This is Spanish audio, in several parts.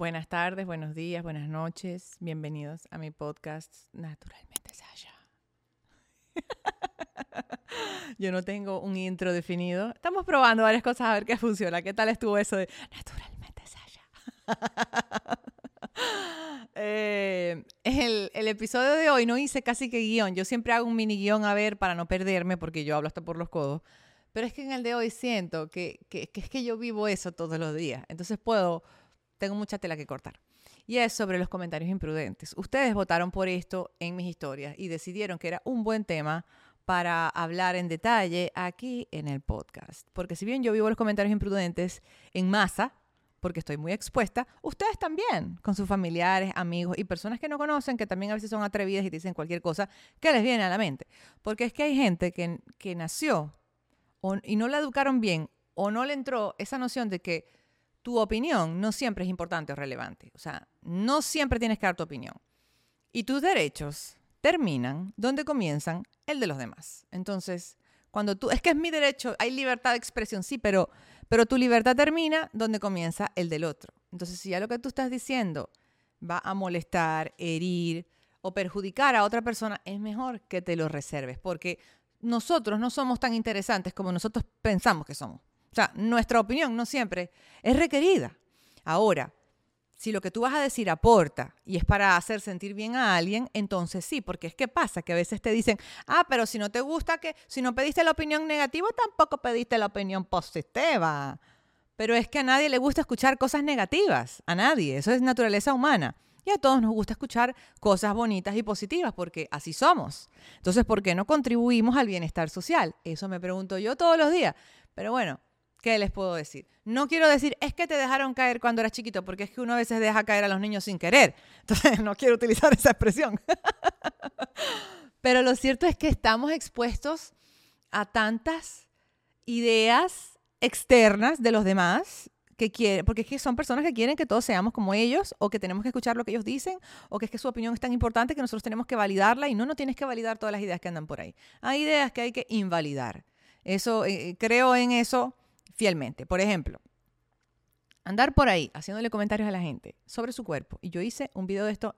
Buenas tardes, buenos días, buenas noches. Bienvenidos a mi podcast Naturalmente Sasha. Yo no tengo un intro definido. Estamos probando varias cosas a ver qué funciona. ¿Qué tal estuvo eso de Naturalmente Sasha? Eh, el, el, episodio de hoy no hice casi que guion. Yo siempre hago un mini guion a ver para no perderme porque yo hablo hasta por los codos. Pero es que en el de hoy siento que, que, que es que yo vivo eso todos los días. Entonces puedo tengo mucha tela que cortar. Y es sobre los comentarios imprudentes. Ustedes votaron por esto en mis historias y decidieron que era un buen tema para hablar en detalle aquí en el podcast. Porque si bien yo vivo los comentarios imprudentes en masa, porque estoy muy expuesta, ustedes también, con sus familiares, amigos y personas que no conocen, que también a veces son atrevidas y dicen cualquier cosa que les viene a la mente. Porque es que hay gente que, que nació y no la educaron bien o no le entró esa noción de que tu opinión no siempre es importante o relevante. O sea, no siempre tienes que dar tu opinión. Y tus derechos terminan donde comienzan el de los demás. Entonces, cuando tú, es que es mi derecho, hay libertad de expresión, sí, pero, pero tu libertad termina donde comienza el del otro. Entonces, si ya lo que tú estás diciendo va a molestar, herir o perjudicar a otra persona, es mejor que te lo reserves, porque nosotros no somos tan interesantes como nosotros pensamos que somos. O sea, nuestra opinión no siempre es requerida. Ahora, si lo que tú vas a decir aporta y es para hacer sentir bien a alguien, entonces sí, porque es que pasa que a veces te dicen, ah, pero si no te gusta que, si no pediste la opinión negativa, tampoco pediste la opinión positiva. Pero es que a nadie le gusta escuchar cosas negativas, a nadie, eso es naturaleza humana. Y a todos nos gusta escuchar cosas bonitas y positivas porque así somos. Entonces, ¿por qué no contribuimos al bienestar social? Eso me pregunto yo todos los días. Pero bueno, ¿Qué les puedo decir? No quiero decir, es que te dejaron caer cuando eras chiquito, porque es que uno a veces deja caer a los niños sin querer. Entonces, no quiero utilizar esa expresión. Pero lo cierto es que estamos expuestos a tantas ideas externas de los demás que quieren, porque es que son personas que quieren que todos seamos como ellos, o que tenemos que escuchar lo que ellos dicen, o que es que su opinión es tan importante que nosotros tenemos que validarla y no, no tienes que validar todas las ideas que andan por ahí. Hay ideas que hay que invalidar. Eso, eh, creo en eso Por ejemplo, andar por ahí haciéndole comentarios a la gente sobre su cuerpo. Y yo hice un video de esto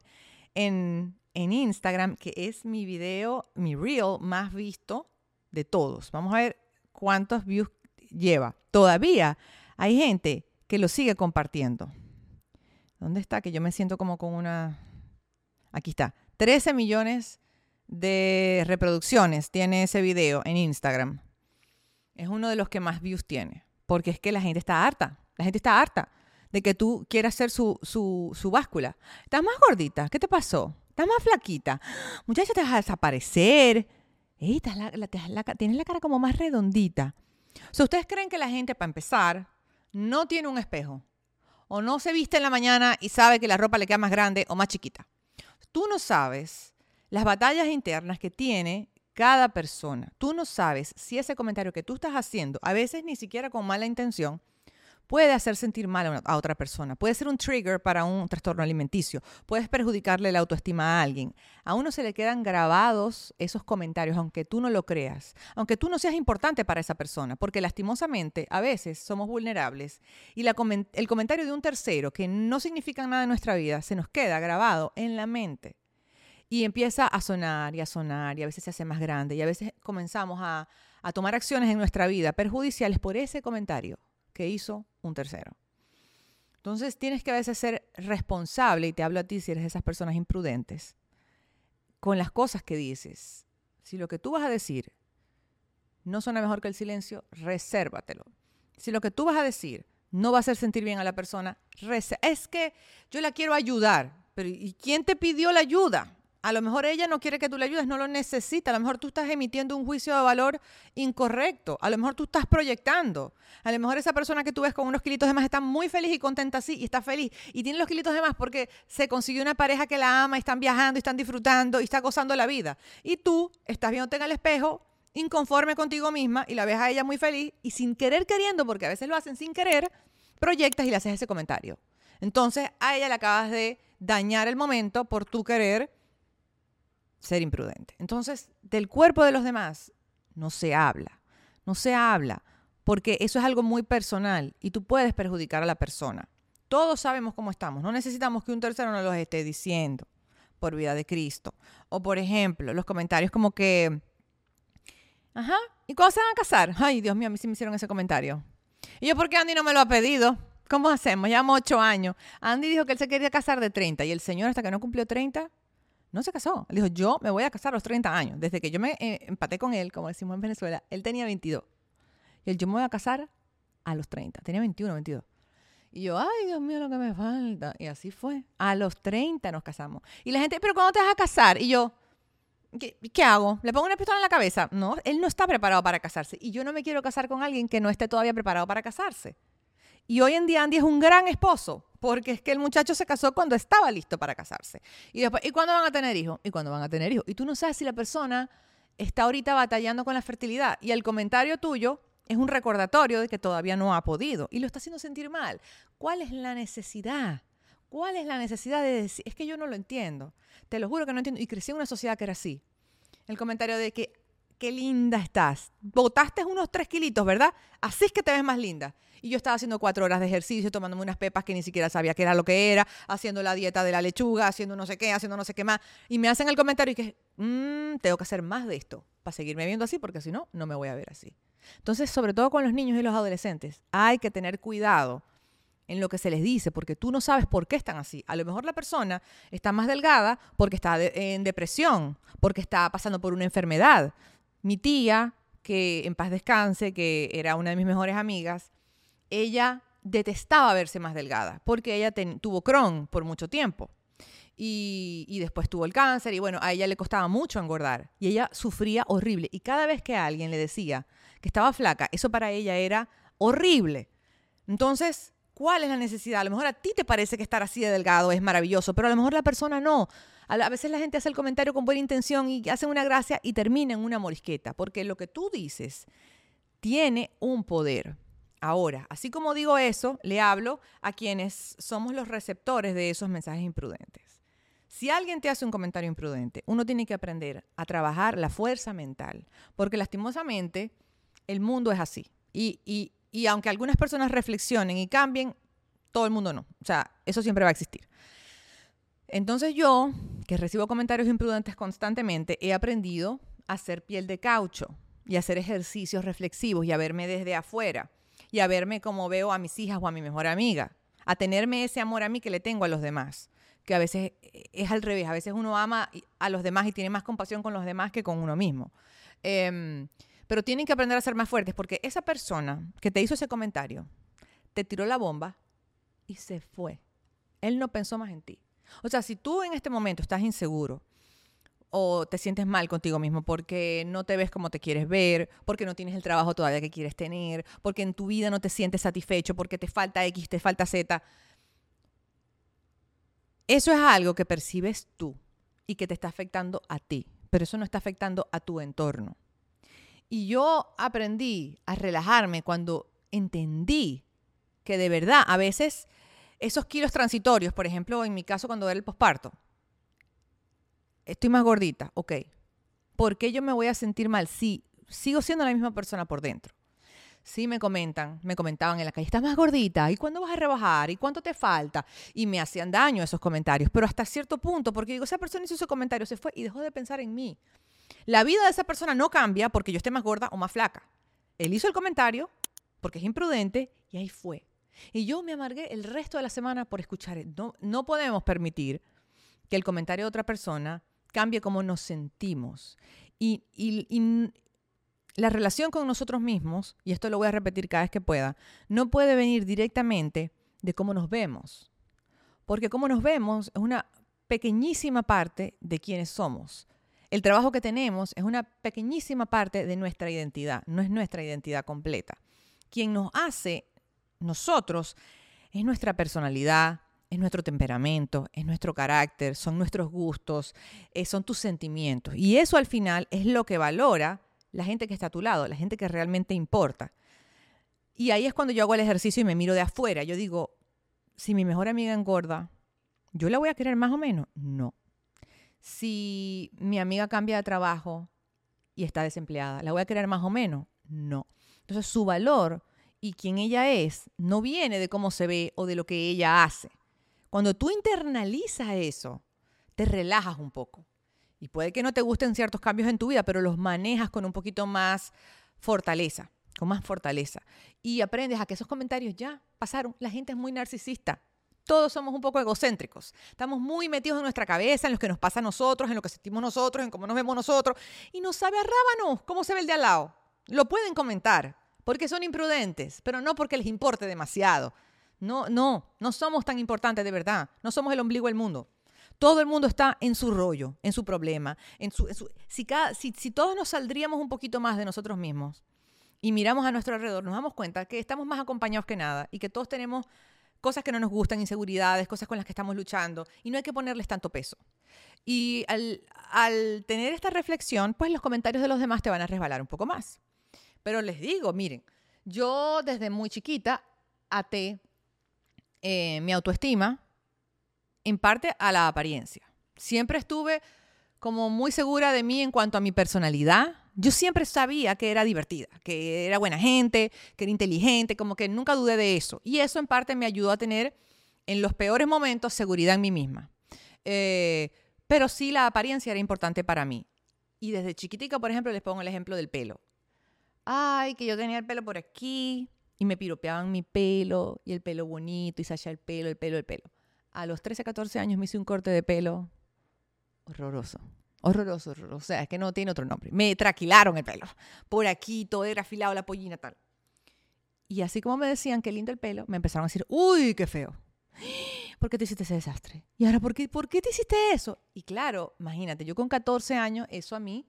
en, en Instagram, que es mi video, mi reel más visto de todos. Vamos a ver cuántos views lleva. Todavía hay gente que lo sigue compartiendo. ¿Dónde está? Que yo me siento como con una... Aquí está. 13 millones de reproducciones tiene ese video en Instagram. Es uno de los que más views tiene porque es que la gente está harta, la gente está harta de que tú quieras ser su, su, báscula. Estás más gordita, ¿qué te pasó? Estás más flaquita. Muchacha, te vas a desaparecer. tienes la cara como más redondita. Sea, ¿ustedes creen que la gente, para empezar, no tiene un espejo? O no se viste en la mañana y sabe que la ropa le queda más grande o más chiquita. Tú no sabes las batallas internas que tiene cada persona. Tú no sabes si ese comentario que tú estás haciendo, a veces ni siquiera con mala intención, puede hacer sentir mal a, otra persona. Puede ser un trigger para un trastorno alimenticio. Puedes perjudicarle la autoestima a alguien. A uno se le quedan grabados esos comentarios, aunque tú no lo creas, aunque tú no seas importante para esa persona, porque lastimosamente a veces somos vulnerables y el comentario de un tercero que no significa nada en nuestra vida se nos queda grabado en la mente. Y empieza a sonar y a sonar y a veces se hace más grande y a veces comenzamos a, tomar acciones en nuestra vida perjudiciales por ese comentario que hizo un tercero. Entonces tienes que a veces ser responsable, y te hablo a ti si eres de esas personas imprudentes, con las cosas que dices. Si lo que tú vas a decir no suena mejor que el silencio, resérvatelo. Si lo que tú vas a decir no va a hacer sentir bien a la persona, es que yo la quiero ayudar, pero ¿y quién te pidió la ayuda? A lo mejor ella no quiere que tú le ayudes, no lo necesita. A lo mejor tú estás emitiendo un juicio de valor incorrecto. A lo mejor tú estás proyectando. A lo mejor esa persona que tú ves con unos kilitos de más está muy feliz y contenta así y está feliz. Y tiene los kilitos de más porque se consiguió una pareja que la ama y están viajando y están disfrutando y está gozando la vida. Y tú estás viéndote en el espejo inconforme contigo misma y la ves a ella muy feliz y sin querer queriendo, porque a veces lo hacen sin querer, proyectas y le haces ese comentario. Entonces a ella le acabas de dañar el momento por tu querer ser imprudente. Entonces, del cuerpo de los demás no se habla, no se habla, porque eso es algo muy personal y tú puedes perjudicar a la persona. Todos sabemos cómo estamos. No necesitamos que un tercero nos lo esté diciendo por vida de Cristo. O por ejemplo, los comentarios como que, ajá, ¿y cuándo se van a casar? Ay, Dios mío, a mí sí me hicieron ese comentario. Y yo, ¿por qué Andy no me lo ha pedido? ¿Cómo hacemos? Llevamos ocho años. Andy dijo que él se quería casar de 30 y el señor hasta que no cumplió 30 no se casó. Él dijo, yo me voy a casar a los 30 años. Desde que yo me eh, empaté con él, como decimos en Venezuela, él tenía 22. Y él, yo me voy a casar a los 30. Tenía 21, 22. Y yo, ay, Dios mío, lo que me falta. Y así fue. A los 30 nos casamos. Y la gente, pero ¿cuándo te vas a casar? Y yo, ¿qué, ¿qué, hago? ¿Le pongo una pistola en la cabeza? No, él no está preparado para casarse. Y yo no me quiero casar con alguien que no esté todavía preparado para casarse. Y hoy en día Andy es un gran esposo, porque es que el muchacho se casó cuando estaba listo para casarse. Y después, ¿y cuándo van a tener hijos? ¿Y cuándo van a tener hijos? Y tú no sabes si la persona está ahorita batallando con la fertilidad. Y el comentario tuyo es un recordatorio de que todavía no ha podido y lo está haciendo sentir mal. ¿Cuál es la necesidad? ¿Cuál es la necesidad de decir? Es que yo no lo entiendo. Te lo juro que no entiendo. Y crecí en una sociedad que era así. El comentario de que, qué linda estás. Botaste unos tres kilitos, ¿verdad? Así es que te ves más linda. Y yo estaba haciendo cuatro horas de ejercicio, tomándome unas pepas que ni siquiera sabía qué era lo que era, haciendo la dieta de la lechuga, haciendo no sé qué, haciendo no sé qué más. Y me hacen el comentario y que, mmm, tengo que hacer más de esto para seguirme viendo así, porque si no, no me voy a ver así. Entonces, sobre todo con los niños y los adolescentes, hay que tener cuidado en lo que se les dice, porque tú no sabes por qué están así. A lo mejor la persona está más delgada porque está en depresión, porque está pasando por una enfermedad. Mi tía, que en paz descanse, que era una de mis mejores amigas, ella detestaba verse más delgada porque ella tuvo Crohn por mucho tiempo. Y, y, después tuvo el cáncer y bueno, a ella le costaba mucho engordar y ella sufría horrible. Y cada vez que alguien le decía que estaba flaca, eso para ella era horrible. Entonces, ¿cuál es la necesidad? A lo mejor a ti te parece que estar así de delgado es maravilloso, pero a lo mejor la persona no. A veces la gente hace el comentario con buena intención y hacen una gracia y termina en una morisqueta, porque lo que tú dices tiene un poder. Ahora, así como digo eso, le hablo a quienes somos los receptores de esos mensajes imprudentes. Si alguien te hace un comentario imprudente, uno tiene que aprender a trabajar la fuerza mental, porque lastimosamente el mundo es así. Y, y aunque algunas personas reflexionen y cambien, todo el mundo no. O sea, eso siempre va a existir. Entonces yo, que recibo comentarios imprudentes constantemente, he aprendido a hacer piel de caucho y a hacer ejercicios reflexivos y a verme desde afuera y a verme como veo a mis hijas o a mi mejor amiga, a tenerme ese amor a mí que le tengo a los demás, que a veces es al revés, a veces uno ama a los demás y tiene más compasión con los demás que con uno mismo. Em, pero tienen que aprender a ser más fuertes porque esa persona que te hizo ese comentario te tiró la bomba y se fue. Él no pensó más en ti. O sea, si tú en este momento estás inseguro, o te sientes mal contigo mismo porque no te ves como te quieres ver, porque no tienes el trabajo todavía que quieres tener, porque en tu vida no te sientes satisfecho, porque te falta X, te falta Z. Eso es algo que percibes tú y que te está afectando a ti, pero eso no está afectando a tu entorno. Y yo aprendí a relajarme cuando entendí que de verdad a veces esos kilos transitorios, por ejemplo, en mi caso cuando era el posparto, estoy más gordita, ok. ¿Por qué yo me voy a sentir mal si sigo siendo la misma persona por dentro? Sí me comentan, me comentaban en la calle, estás más gordita, ¿y cuándo vas a rebajar? ¿Y cuánto te falta? Y me hacían daño esos comentarios, pero hasta cierto punto, porque digo, esa persona hizo ese comentario, se fue y dejó de pensar en mí. La vida de esa persona no cambia porque yo esté más gorda o más flaca. Él hizo el comentario porque es imprudente y ahí fue. Y yo me amargué el resto de la semana por escuchar. No, no podemos permitir que el comentario de otra persona cambie cómo nos sentimos. Y, la relación con nosotros mismos, y esto lo voy a repetir cada vez que pueda, no puede venir directamente de cómo nos vemos. Porque cómo nos vemos es una pequeñísima parte de quienes somos. El trabajo que tenemos es una pequeñísima parte de nuestra identidad, no es nuestra identidad completa. Quien nos hace nosotros es nuestra personalidad, es nuestro temperamento, es nuestro carácter, son nuestros gustos, eh, son tus sentimientos. Y eso al final es lo que valora la gente que está a tu lado, la gente que realmente importa. Y ahí es cuando yo hago el ejercicio y me miro de afuera. Yo digo, si mi mejor amiga engorda, ¿yo la voy a querer más o menos? No. Si mi amiga cambia de trabajo y está desempleada, ¿la voy a querer más o menos? No. Entonces su valor y quién ella es no viene de cómo se ve o de lo que ella hace. Cuando tú internalizas eso, te relajas un poco. Y puede que no te gusten ciertos cambios en tu vida, pero los manejas con un poquito más fortaleza, con más fortaleza. Y aprendes a que esos comentarios ya pasaron. La gente es muy narcisista. Todos somos un poco egocéntricos. Estamos muy metidos en nuestra cabeza, en lo que nos pasa a nosotros, en lo que sentimos nosotros, en cómo nos vemos nosotros. Y no sabe a rábano cómo se ve el de al lado. Lo pueden comentar porque son imprudentes, pero no porque les importe demasiado. No, no, no somos tan importantes de verdad. No somos el ombligo del mundo. Todo el mundo está en su rollo, en su problema. En su, si, cada, si, si todos nos saldríamos un poquito más de nosotros mismos y miramos a nuestro alrededor, nos damos cuenta que estamos más acompañados que nada y que todos tenemos cosas que no nos gustan, inseguridades, cosas con las que estamos luchando y no hay que ponerles tanto peso. Y al, tener esta reflexión, pues los comentarios de los demás te van a resbalar un poco más. Pero les digo, miren, yo desde muy chiquita até eh, mi autoestima en parte a la apariencia. Siempre estuve como muy segura de mí en cuanto a mi personalidad, yo siempre sabía que era divertida, que era buena gente, que era inteligente, como que nunca dudé de eso. Y eso en parte me ayudó a tener en los peores momentos seguridad en mí misma. Eh, pero sí la apariencia era importante para mí. Y desde chiquitica, por ejemplo, les pongo el ejemplo del pelo. Ay, que yo tenía el pelo por aquí y me piropeaban mi pelo y el pelo bonito y hacía el pelo, el pelo, el pelo. A los 13, 14 años me hice un corte de pelo horroroso. Horroroso, horroroso. O sea, es que no tiene otro nombre. Me traquilaron el pelo. Por aquí, todo era afilado, la pollina, tal. Y así como me decían qué lindo el pelo, me empezaron a decir, uy, qué feo. ¿Por qué te hiciste ese desastre? Y ahora, ¿por qué, ¿por qué te hiciste eso? Y claro, imagínate, yo con 14 años, eso a mí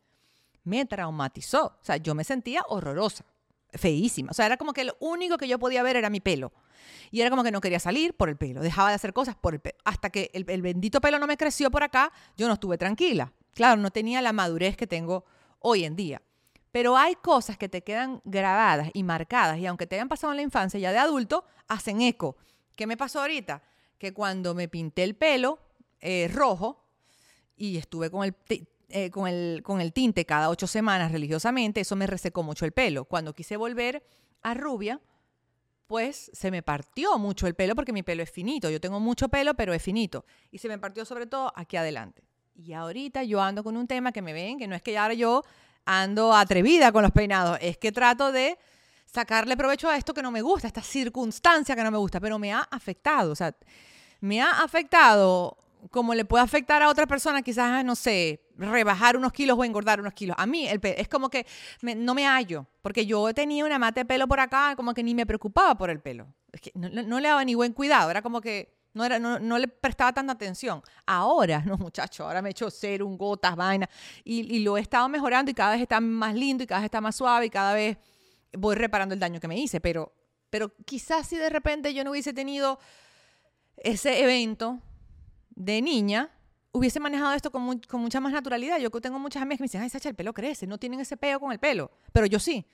me traumatizó. O sea, yo me sentía horrorosa, feísima. O sea, era como que lo único que yo podía ver era mi pelo. Y era como que no quería salir por el pelo, dejaba de hacer cosas por el pelo. Hasta que el, el bendito pelo no me creció por acá, yo no estuve tranquila. Claro, no tenía la madurez que tengo hoy en día. Pero hay cosas que te quedan grabadas y marcadas y aunque te hayan pasado en la infancia, ya de adulto, hacen eco. ¿Qué me pasó ahorita? Que cuando me pinté el pelo eh, rojo y estuve con el, eh, con, el, con el tinte cada ocho semanas religiosamente, eso me resecó mucho el pelo. Cuando quise volver a rubia, pues se me partió mucho el pelo porque mi pelo es finito. Yo tengo mucho pelo, pero es finito. Y se me partió sobre todo aquí adelante. Y ahorita yo ando con un tema que me ven, que no es que ahora yo ando atrevida con los peinados, es que trato de sacarle provecho a esto que no me gusta, esta circunstancia que no me gusta, pero me ha afectado, o sea, me ha afectado como le puede afectar a otra persona, quizás, no sé, rebajar unos kilos o engordar unos kilos. A mí el es como que no me hallo, porque yo tenía una mata de pelo por acá, como que ni me preocupaba por el pelo. Es que no, no le daba ni buen cuidado, era como que no, era, no, le prestaba tanta atención. Ahora, no, muchacho, ahora me he hecho un gotas, vaina. Y, lo he estado mejorando y cada vez está más lindo y cada vez está más suave y cada vez voy reparando el daño que me hice. Pero, pero quizás si de repente yo no hubiese tenido ese evento de niña, hubiese manejado esto con, con mucha más naturalidad. Yo tengo muchas amigas que me dicen, ay, Sacha, el pelo crece, no tienen ese peo con el pelo. Pero yo sí.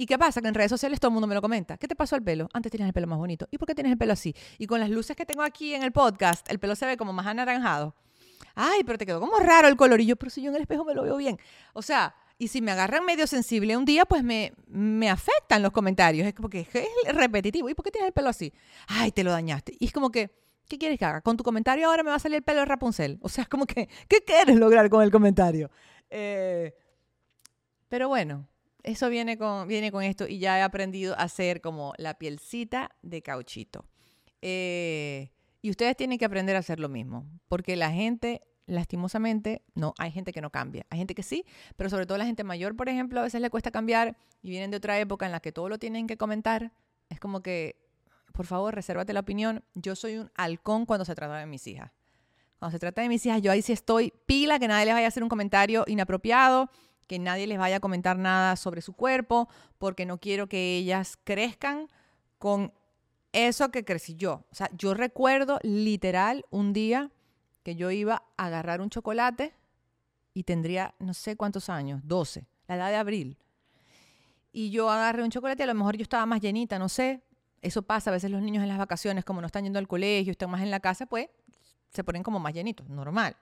¿Y qué pasa? Que en redes sociales todo el mundo me lo comenta. ¿Qué te pasó al pelo? Antes tenías el pelo más bonito. ¿Y por qué tienes el pelo así? Y con las luces que tengo aquí en el podcast, el pelo se ve como más anaranjado. Ay, pero te quedó como raro el color. Y yo, pero si yo en el espejo me lo veo bien. O sea, y si me agarran medio sensible un día, pues me, me afectan los comentarios. Es como que es repetitivo. ¿Y por qué tienes el pelo así? Ay, te lo dañaste. Y es como que, ¿qué quieres que haga? Con tu comentario ahora me va a salir el pelo de Rapunzel. O sea, es como que, ¿qué quieres lograr con el comentario? Eh, pero bueno, eso viene con, viene con esto y ya he aprendido a hacer como la pielcita de cauchito. Eh, y ustedes tienen que aprender a hacer lo mismo, porque la gente, lastimosamente, no, hay gente que no cambia. Hay gente que sí, pero sobre todo la gente mayor, por ejemplo, a veces le cuesta cambiar y vienen de otra época en la que todo lo tienen que comentar. Es como que, por favor, resérvate la opinión. Yo soy un halcón cuando se trata de mis hijas. Cuando se trata de mis hijas, yo ahí sí estoy pila, que nadie les vaya a hacer un comentario inapropiado que nadie les vaya a comentar nada sobre su cuerpo, porque no quiero que ellas crezcan con eso que crecí yo. O sea, yo recuerdo literal un día que yo iba a agarrar un chocolate y tendría no sé cuántos años, 12, la edad de abril. Y yo agarré un chocolate y a lo mejor yo estaba más llenita, no sé. Eso pasa, a veces los niños en las vacaciones, como no están yendo al colegio, están más en la casa, pues se ponen como más llenitos, normal.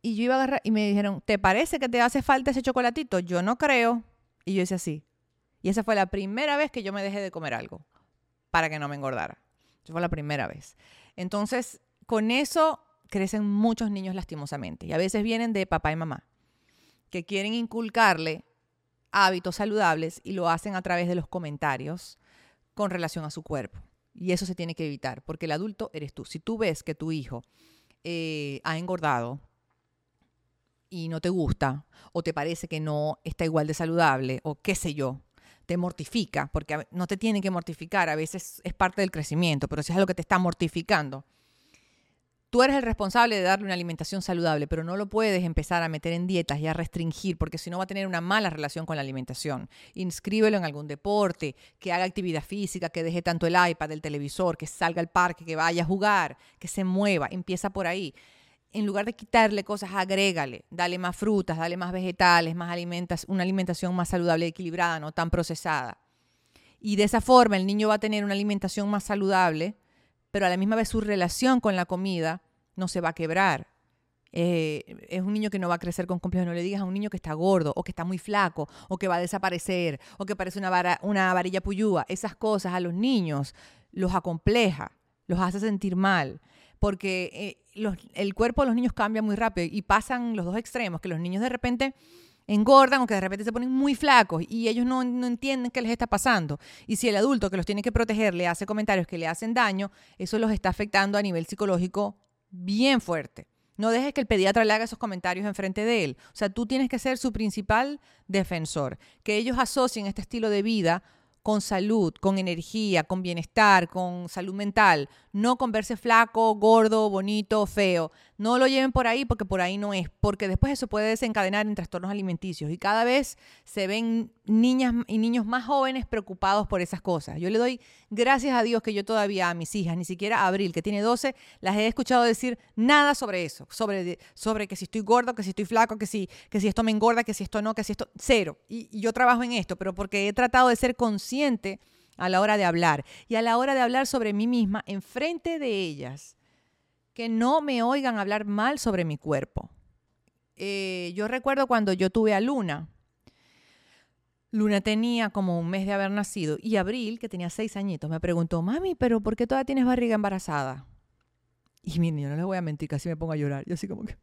Y yo iba a agarrar y me dijeron, ¿te parece que te hace falta ese chocolatito? Yo no creo. Y yo decía así. Y esa fue la primera vez que yo me dejé de comer algo para que no me engordara. Esa fue la primera vez. Entonces, con eso crecen muchos niños lastimosamente. Y a veces vienen de papá y mamá, que quieren inculcarle hábitos saludables y lo hacen a través de los comentarios con relación a su cuerpo. Y eso se tiene que evitar, porque el adulto eres tú. Si tú ves que tu hijo eh, ha engordado y no te gusta, o te parece que no está igual de saludable, o qué sé yo, te mortifica, porque no te tiene que mortificar, a veces es parte del crecimiento, pero si es algo que te está mortificando, Tú eres el responsable de darle una alimentación saludable, pero no lo puedes empezar a meter en dietas y a restringir, porque si no va a tener una mala relación con la alimentación. Inscríbelo en algún deporte, que haga actividad física, que deje tanto el iPad, el televisor, que salga al parque, que vaya a jugar, que se mueva. Empieza por ahí. En lugar de quitarle cosas, agrégale, dale más frutas, dale más vegetales, más alimentas, una alimentación más saludable y equilibrada, no tan procesada. Y de esa forma el niño va a tener una alimentación más saludable pero a la misma vez su relación con la comida no se va a quebrar. Eh, es un niño que no va a crecer con complejos. No le digas a un niño que está gordo o que está muy flaco o que va a desaparecer o que parece una, varilla puyúa. Esas cosas a los niños los acompleja, los hace sentir mal. Porque eh, el cuerpo de los niños cambia muy rápido y pasan los dos extremos, que los niños de repente engordan o que de repente se ponen muy flacos y ellos no, entienden qué les está pasando. Y si el adulto que los tiene que proteger le hace comentarios que le hacen daño, eso los está afectando a nivel psicológico bien fuerte. No dejes que el pediatra le haga esos comentarios enfrente de él. O sea, tú tienes que ser su principal defensor. Que ellos asocien este estilo de vida con salud, con energía, con bienestar, con salud mental, no con verse flaco, gordo, bonito, feo. No lo lleven por ahí porque por ahí no es, porque después eso puede desencadenar en trastornos alimenticios y cada vez se ven niñas y niños más jóvenes preocupados por esas cosas. Yo le doy gracias a Dios que yo todavía a mis hijas, ni siquiera a Abril, que tiene 12, las he escuchado decir nada sobre eso, sobre, que si estoy gordo, que si estoy flaco, que si, esto me engorda, que si esto no, que si esto, cero. Y yo trabajo en esto, pero porque he tratado de ser consciente a la hora de hablar y a la hora de hablar sobre mí misma en frente de ellas, que no me oigan hablar mal sobre mi cuerpo. Eh, yo recuerdo cuando yo tuve a Luna. Luna tenía como un mes de haber nacido y Abril, que tenía seis añitos, me preguntó, mami, pero ¿por qué todavía tienes barriga embarazada? Y mi yo no les voy a mentir, casi me pongo a llorar. Yo así como que...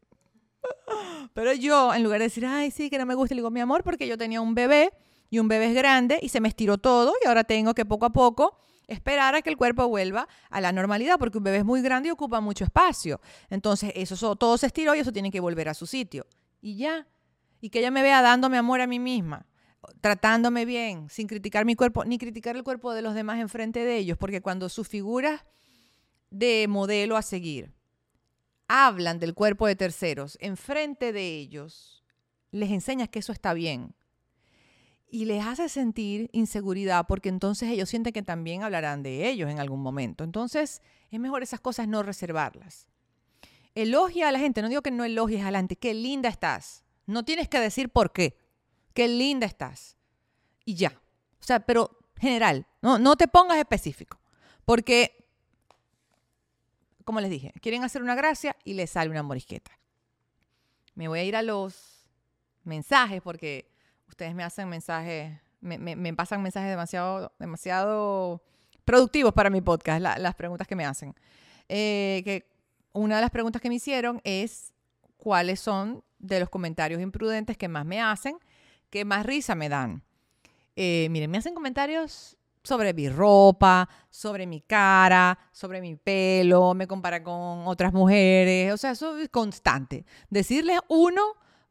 Pero yo, en lugar de decir, ay, sí, que no me gusta, le digo, mi amor, porque yo tenía un bebé y un bebé es grande y se me estiró todo y ahora tengo que poco a poco esperar a que el cuerpo vuelva a la normalidad porque un bebé es muy grande y ocupa mucho espacio. Entonces, eso todo se estiró y eso tiene que volver a su sitio. Y ya. Y que ella me vea dándome amor a mí misma, tratándome bien, sin criticar mi cuerpo, ni criticar el cuerpo de los demás enfrente de ellos, porque cuando sus figuras de modelo a seguir hablan del cuerpo de terceros enfrente de ellos, les enseñas que eso está bien y les hace sentir inseguridad porque entonces ellos sienten que también hablarán de ellos en algún momento. Entonces es mejor esas cosas no reservarlas. Elogia a la gente, no digo que no elogies a la qué linda estás. No tienes que decir por qué, qué linda estás. Y ya. O sea, pero general, no, no te pongas específico. Porque, como les dije, quieren hacer una gracia y les sale una morisqueta. Me voy a ir a los mensajes porque ustedes me hacen mensajes, me, pasan mensajes demasiado, demasiado productivos para mi podcast, las preguntas que me hacen. Eh, que una de las preguntas que me hicieron es cuáles son de los comentarios imprudentes que más me hacen, que más risa me dan. Eh, miren, me hacen comentarios sobre mi ropa, sobre mi cara, sobre mi pelo, me compara con otras mujeres, o sea, eso es constante. Decirles uno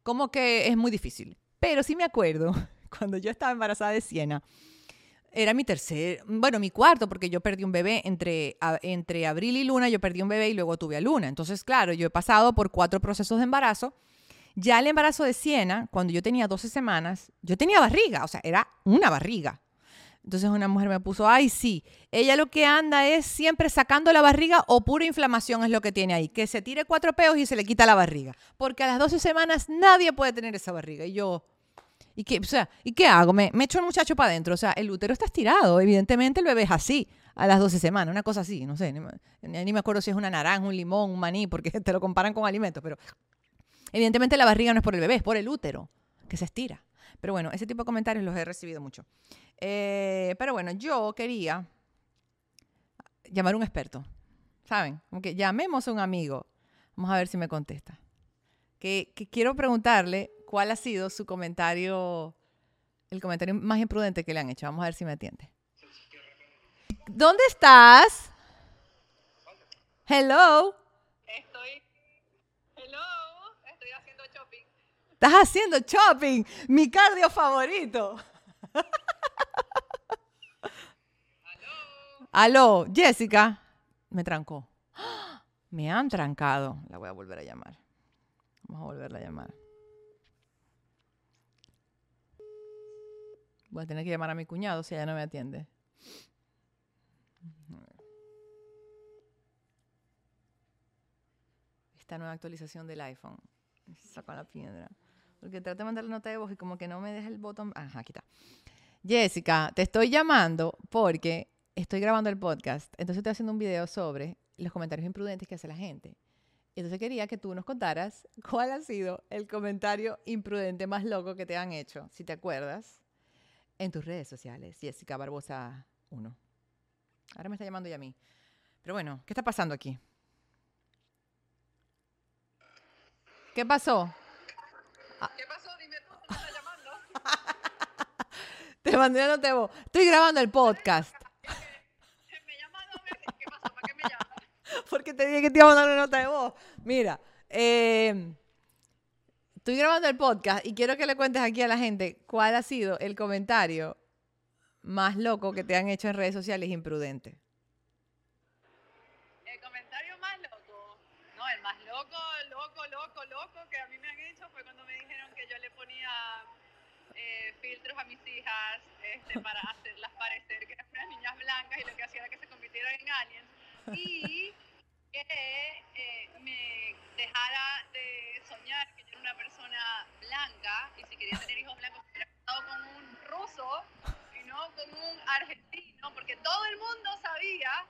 como que es muy difícil. Pero sí me acuerdo, cuando yo estaba embarazada de Siena, era mi tercer, bueno, mi cuarto, porque yo perdí un bebé entre, entre abril y luna, yo perdí un bebé y luego tuve a luna. Entonces, claro, yo he pasado por cuatro procesos de embarazo. Ya el embarazo de Siena, cuando yo tenía 12 semanas, yo tenía barriga, o sea, era una barriga. Entonces una mujer me puso, ay, sí, ella lo que anda es siempre sacando la barriga o pura inflamación es lo que tiene ahí, que se tire cuatro peos y se le quita la barriga, porque a las 12 semanas nadie puede tener esa barriga. Y yo, ¿Y qué, o sea, ¿y qué hago? Me, me echo el muchacho para adentro. O sea, el útero está estirado. Evidentemente el bebé es así a las 12 semanas, una cosa así, no sé, ni, me acuerdo si es una naranja, un limón, un maní, porque te lo comparan con alimentos, pero evidentemente la barriga no es por el bebé, es por el útero, que se estira. Pero bueno, ese tipo de comentarios los he recibido mucho. Eh, pero bueno, yo quería llamar a un experto, ¿saben? Como que llamemos a un amigo. Vamos a ver si me contesta. Que, quiero preguntarle cuál ha sido su comentario, el comentario más imprudente que le han hecho. Vamos a ver si me atiende. ¿Dónde estás? Hello. Estoy. Hello. Estoy haciendo shopping. Estás haciendo shopping. Mi cardio favorito. Aló. Aló, Jessica. Me trancó. Me han trancado. La voy a volver a llamar. Vamos a volverla a llamar. Voy a tener que llamar a mi cuñado si ella no me atiende. Esta nueva actualización del iPhone. Saco la piedra. Porque trato de mandarle nota de voz y como que no me deja el botón. Ajá, aquí está. Jessica, te estoy llamando porque estoy grabando el podcast. Entonces estoy haciendo un video sobre los comentarios imprudentes que hace la gente. Entonces quería que tú nos contaras cuál ha sido el comentario imprudente más loco que te han hecho, si te acuerdas, en tus redes sociales. Jessica Barbosa 1. Ahora me está llamando ya a mí. Pero bueno, ¿qué está pasando aquí? ¿Qué pasó? ¿Qué pasó? Dime tú. ¿Me estás llamando? Te mandé una nota de voz. Estoy grabando el podcast. Me llamas dos veces. ¿Qué pasó? ¿Para qué me llamas? Porque te dije que te iba a mandar una nota de voz. Mira, eh, estoy grabando el podcast y quiero que le cuentes aquí a la gente cuál ha sido el comentario más loco que te han hecho en redes sociales imprudente. El comentario más loco. No, el más loco, loco, loco, loco que a mí me han hecho fue cuando me dijeron que yo le ponía eh, filtros a mis hijas este, para hacerlas parecer que eran niñas blancas y lo que hacía era que se convirtieran en aliens. Y que eh, me dejara de soñar que yo era una persona blanca y si quería tener hijos blancos hubiera casado con un ruso y no con un argentino, porque todo el mundo sabía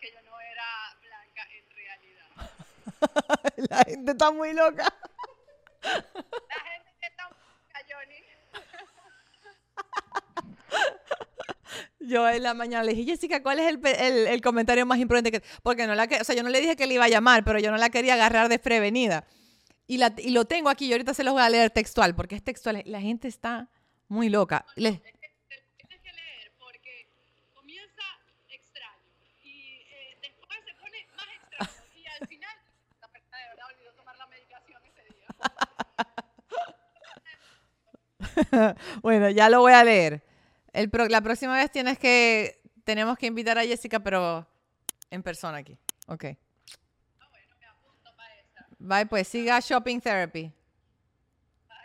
que yo no era blanca en realidad. la gente está muy loca. La gente que está blanca, Johnny. Yo en la mañana le dije, Jessica, ¿cuál es el, el- el comentario más imprudente que...? Porque no la que... O sea, yo no le dije que le iba a llamar, pero yo no la quería agarrar desprevenida. Y, la, y lo tengo aquí, y ahorita se los voy a leer textual, porque es textual. La gente está muy loca. Le- eh, bueno, ya lo voy a leer. La próxima vez tienes que... Tenemos que invitar a Jessica, pero en persona aquí. Ok. Bye, pues siga Shopping Therapy.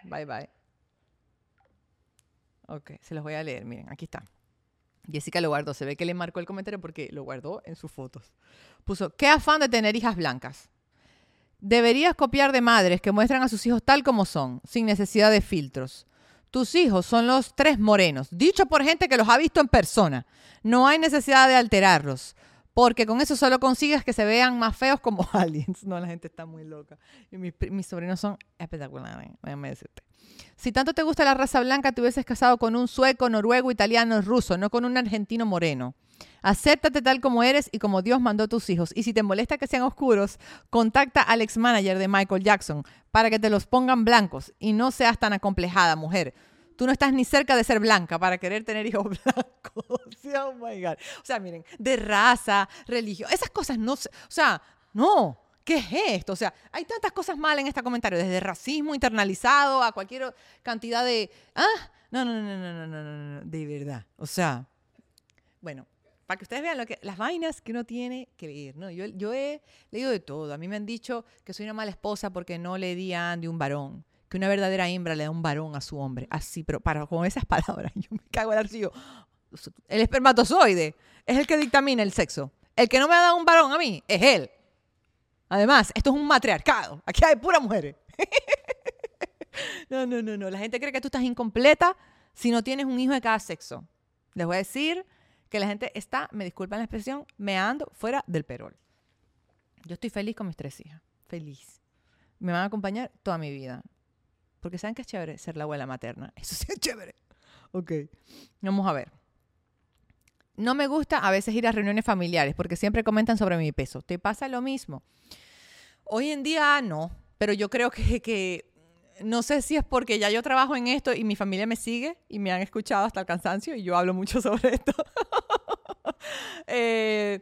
Bye, bye. Ok, se los voy a leer. Miren, aquí está. Jessica lo guardó. Se ve que le marcó el comentario porque lo guardó en sus fotos. Puso, qué afán de tener hijas blancas. Deberías copiar de madres que muestran a sus hijos tal como son, sin necesidad de filtros. Tus hijos son los tres morenos, dicho por gente que los ha visto en persona. No hay necesidad de alterarlos, porque con eso solo consigues que se vean más feos como aliens. No, la gente está muy loca. Y mis, sobrinos son espectaculares, déjame decirte. Si tanto te gusta la raza blanca, te hubieses casado con un sueco, noruego, italiano, ruso, no con un argentino moreno. Acéptate tal como eres y como Dios mandó a tus hijos. Y si te molesta que sean oscuros, contacta al ex manager de Michael Jackson para que te los pongan blancos y no seas tan acomplejada, mujer. Tú no estás ni cerca de ser blanca para querer tener hijos blancos. oh my God. O sea, miren, de raza, religión, esas cosas no. O sea, no. ¿Qué es esto? O sea, hay tantas cosas mal en este comentario, desde racismo internalizado a cualquier cantidad de. Ah, no, no, no, no, no, no, no, de verdad. O sea, bueno, para que ustedes vean las vainas que uno tiene que leer, ¿no? Yo, he leído de todo. A mí me han dicho que soy una mala esposa porque no le di a Andy un varón. Que una verdadera hembra le da un varón a su hombre. Así, pero para, con esas palabras, yo me cago en el arcillo. El espermatozoide es el que dictamina el sexo. El que no me ha dado un varón a mí es él. Además, esto es un matriarcado. Aquí hay puras mujeres. no, no, no, no. La gente cree que tú estás incompleta si no tienes un hijo de cada sexo. Les voy a decir que la gente está, me disculpan la expresión, meando fuera del perol. Yo estoy feliz con mis tres hijas. Feliz. Me van a acompañar toda mi vida. Porque saben que es chévere ser la abuela materna. Eso sí es chévere. Ok. Vamos a ver. No me gusta a veces ir a reuniones familiares porque siempre comentan sobre mi peso. ¿Te pasa lo mismo? Hoy en día no, pero yo creo que, que no sé si es porque ya yo trabajo en esto y mi familia me sigue y me han escuchado hasta el cansancio y yo hablo mucho sobre esto. Eh,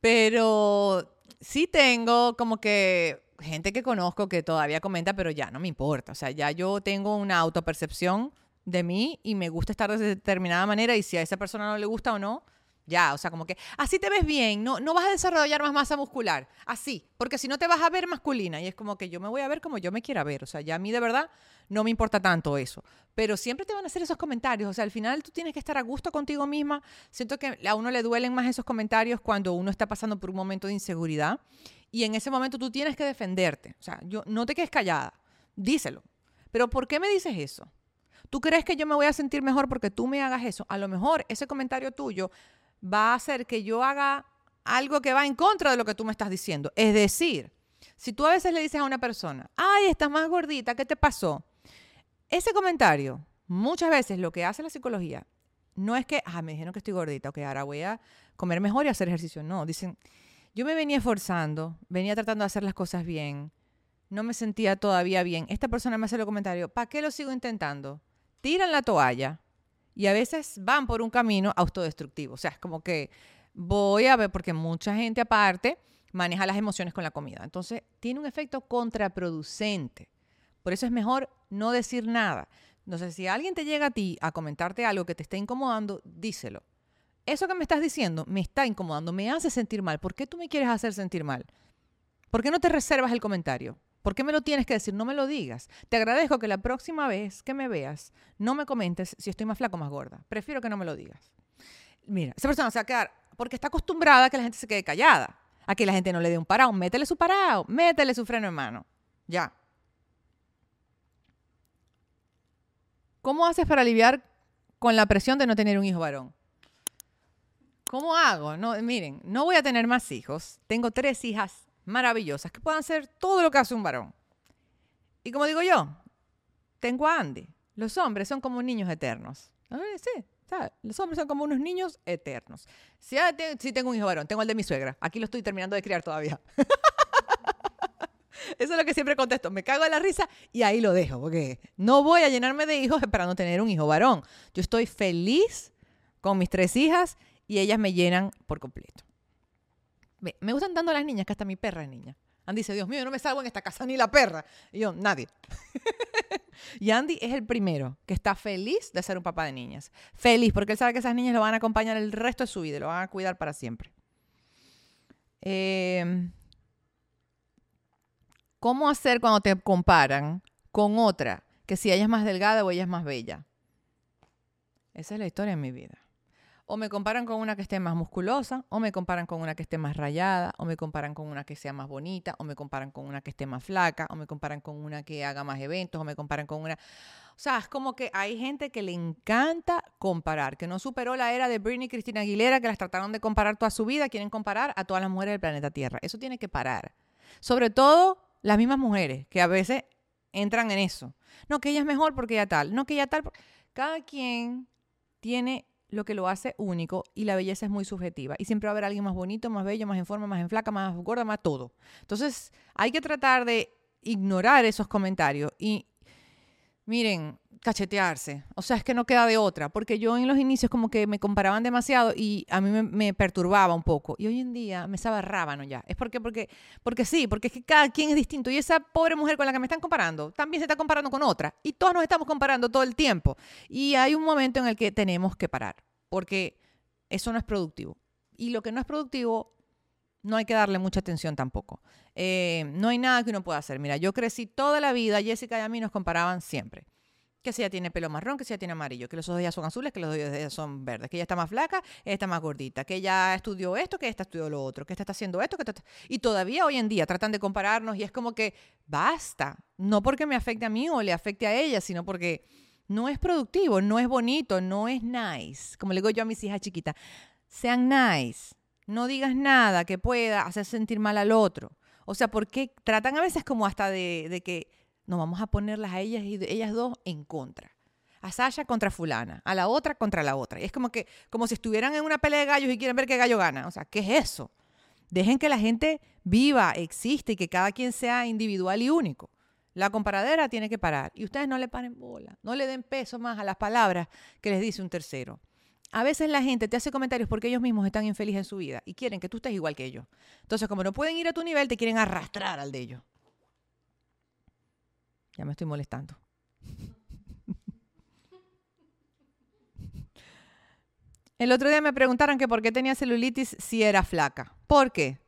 pero sí tengo como que gente que conozco que todavía comenta, pero ya no me importa. O sea, ya yo tengo una autopercepción de mí y me gusta estar de determinada manera y si a esa persona no le gusta o no, ya, o sea, como que así te ves bien, no, no vas a desarrollar más masa muscular, así, porque si no te vas a ver masculina y es como que yo me voy a ver como yo me quiera ver, o sea, ya a mí de verdad no me importa tanto eso, pero siempre te van a hacer esos comentarios, o sea, al final tú tienes que estar a gusto contigo misma, siento que a uno le duelen más esos comentarios cuando uno está pasando por un momento de inseguridad y en ese momento tú tienes que defenderte, o sea, yo no te quedes callada, díselo, pero ¿por qué me dices eso? ¿Tú crees que yo me voy a sentir mejor porque tú me hagas eso? A lo mejor ese comentario tuyo va a hacer que yo haga algo que va en contra de lo que tú me estás diciendo. Es decir, si tú a veces le dices a una persona, ay, estás más gordita, ¿qué te pasó? Ese comentario, muchas veces lo que hace la psicología, no es que, ah, me dijeron que estoy gordita, ok, ahora voy a comer mejor y hacer ejercicio. No, dicen, yo me venía esforzando, venía tratando de hacer las cosas bien, no me sentía todavía bien. Esta persona me hace el comentario, ¿para qué lo sigo intentando? Tiran la toalla y a veces van por un camino autodestructivo. O sea, es como que voy a ver, porque mucha gente aparte maneja las emociones con la comida. Entonces, tiene un efecto contraproducente. Por eso es mejor no decir nada. Entonces, si alguien te llega a ti a comentarte algo que te está incomodando, díselo. Eso que me estás diciendo me está incomodando, me hace sentir mal. ¿Por qué tú me quieres hacer sentir mal? ¿Por qué no te reservas el comentario? ¿Por qué me lo tienes que decir? No me lo digas. Te agradezco que la próxima vez que me veas no me comentes si estoy más flaco o más gorda. Prefiero que no me lo digas. Mira, esa persona se va a quedar porque está acostumbrada a que la gente se quede callada, a que la gente no le dé un parado. Métele su parado, métele su freno en mano. Ya. ¿Cómo haces para aliviar con la presión de no tener un hijo varón? ¿Cómo hago? No, miren, no voy a tener más hijos. Tengo tres hijas maravillosas que puedan hacer todo lo que hace un varón. Y como digo yo, tengo a Andy. Los hombres son como niños eternos. Sí, los hombres son como unos niños eternos. Si, si tengo un hijo varón, tengo el de mi suegra. Aquí lo estoy terminando de criar todavía. Eso es lo que siempre contesto. Me cago en la risa y ahí lo dejo, porque no voy a llenarme de hijos esperando tener un hijo varón. Yo estoy feliz con mis tres hijas y ellas me llenan por completo. Me gustan tanto las niñas que hasta mi perra es niña. Andy dice, Dios mío, no me salgo en esta casa ni la perra. Y yo, nadie. y Andy es el primero que está feliz de ser un papá de niñas. Feliz, porque él sabe que esas niñas lo van a acompañar el resto de su vida, lo van a cuidar para siempre. Em, ¿Cómo hacer cuando te comparan con otra? Que si ella es más delgada o ella es más bella. Esa es la historia de mi vida. O me comparan con una que esté más musculosa, o me comparan con una que esté más rayada, o me comparan con una que sea más bonita, o me comparan con una que esté más flaca, o me comparan con una que haga más eventos, o me comparan con una... O sea, es como que hay gente que le encanta comparar, que no superó la era de Britney y Cristina Aguilera, que las trataron de comparar toda su vida, quieren comparar a todas las mujeres del planeta Tierra. Eso tiene que parar. Sobre todo las mismas mujeres, que a veces entran en eso. No, que ella es mejor porque ella tal. No, que ella tal. Cada quien tiene lo que lo hace único y la belleza es muy subjetiva. Y siempre va a haber alguien más bonito, más bello, más en forma, más en flaca, más gorda, más todo. Entonces hay que tratar de ignorar esos comentarios y miren, cachetearse. O sea, es que no queda de otra, porque yo en los inicios como que me comparaban demasiado y a mí me, perturbaba un poco. Y hoy en día me sabe rábano ya. Es porque, porque, porque sí, porque es que cada quien es distinto. Y esa pobre mujer con la que me están comparando también se está comparando con otra. Y todos nos estamos comparando todo el tiempo. Y hay un momento en el que tenemos que parar, porque eso no es productivo. Y lo que no es productivo no hay que darle mucha atención tampoco. Eh, no hay nada que uno pueda hacer. Mira, yo crecí toda la vida, Jessica y a mí nos comparaban siempre. Que si ella tiene pelo marrón, que si ella tiene amarillo, que los ojos de ella son azules, que los ojos de ella son verdes, que ella está más flaca, ella está más gordita, que ella estudió esto, que esta estudió lo otro, que esta está haciendo esto, que esta... Y todavía hoy en día tratan de compararnos y es como que basta. No porque me afecte a mí o le afecte a ella, sino porque no es productivo, no es bonito, no es nice. Como le digo yo a mis hijas chiquitas, sean nice no digas nada que pueda hacer sentir mal al otro. O sea, porque tratan a veces como hasta de, que No vamos a ponerlas a ellas y ellas dos en contra. A Sasha contra fulana, a la otra contra la otra. Y es como que como si estuvieran en una pelea de gallos y quieren ver qué gallo gana. O sea, ¿qué es eso? Dejen que la gente viva, existe y que cada quien sea individual y único. La comparadera tiene que parar. Y ustedes no le paren bola, no le den peso más a las palabras que les dice un tercero. A veces la gente te hace comentarios porque ellos mismos están infelices en su vida y quieren que tú estés igual que ellos. Entonces, como no pueden ir a tu nivel, te quieren arrastrar al de ellos. Ya me estoy molestando. El otro día me preguntaron que por qué tenía celulitis si era flaca. ¿Por qué?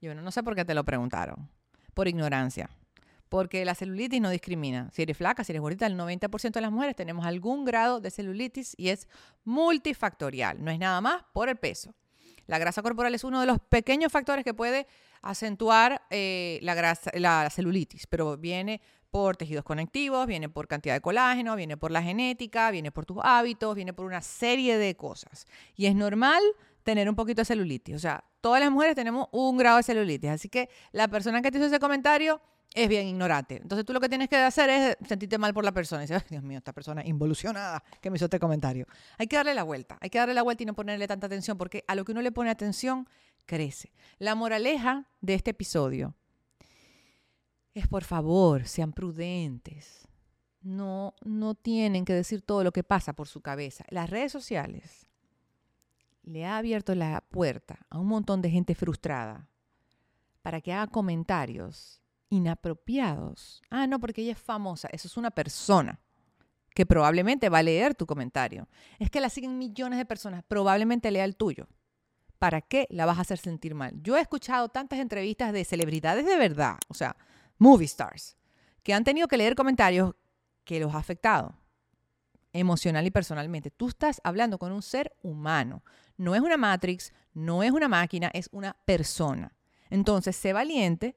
Yo no sé por qué te lo preguntaron. Por ignorancia. Porque la celulitis no discrimina. Si eres flaca, si eres gordita, el 90% de las mujeres tenemos algún grado de celulitis y es multifactorial. No es nada más por el peso. La grasa corporal es uno de los pequeños factores que puede acentuar eh, la, celulitis, pero viene por tejidos conectivos, viene por cantidad de colágeno, viene por la genética, viene por tus hábitos, viene por una serie de cosas. Y es normal tener un poquito de celulitis. O sea, todas las mujeres tenemos un grado de celulitis. Así que la persona que te hizo ese comentario es bien ignorante. Entonces tú lo que tienes que hacer es sentirte mal por la persona. Y decir, Dios mío, esta persona involucionada que me hizo este comentario. Hay que darle la vuelta. Hay que darle la vuelta y no ponerle tanta atención porque a lo que uno le pone atención, crece. La moraleja de este episodio es por favor, sean prudentes. No, no tienen que decir todo lo que pasa por su cabeza. Las redes sociales le ha abierto la puerta a un montón de gente frustrada para que haga comentarios inapropiados. Ah, no, porque ella es famosa. Eso es una persona que probablemente va a leer tu comentario. Es que la siguen millones de personas, probablemente lea el tuyo. ¿Para qué la vas a hacer sentir mal? Yo he escuchado tantas entrevistas de celebridades de verdad, o sea, movie stars, que han tenido que leer comentarios que los ha afectado emocional y personalmente. Tú estás hablando con un ser humano. No es una Matrix, no es una máquina, es una persona. Entonces, sé valiente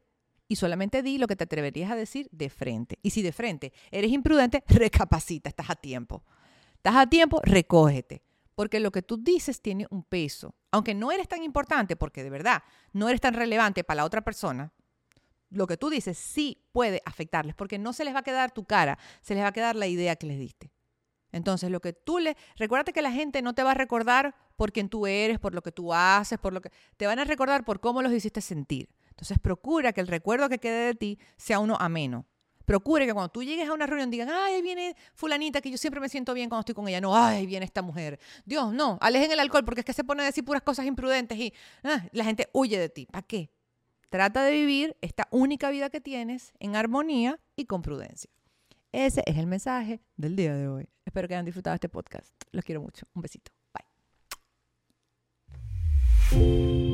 y solamente di lo que te atreverías a decir de frente. Y si de frente eres imprudente, recapacita, estás a tiempo. Estás a tiempo, recógete. Porque lo que tú dices tiene un peso. Aunque no eres tan importante, porque de verdad no eres tan relevante para la otra persona, lo que tú dices sí puede afectarles, porque no se les va a quedar tu cara, se les va a quedar la idea que les diste. Entonces, lo que tú le... Recuérdate que la gente no te va a recordar por quién tú eres, por lo que tú haces, por lo que... Te van a recordar por cómo los hiciste sentir. Entonces procura que el recuerdo que quede de ti sea uno ameno. Procure que cuando tú llegues a una reunión digan, ay, viene fulanita, que yo siempre me siento bien cuando estoy con ella. No, ay, viene esta mujer. Dios, no, alejen el alcohol porque es que se pone a decir puras cosas imprudentes y ah, la gente huye de ti. ¿Para qué? Trata de vivir esta única vida que tienes en armonía y con prudencia. Ese es el mensaje del día de hoy. Espero que hayan disfrutado este podcast. Los quiero mucho. Un besito. Bye.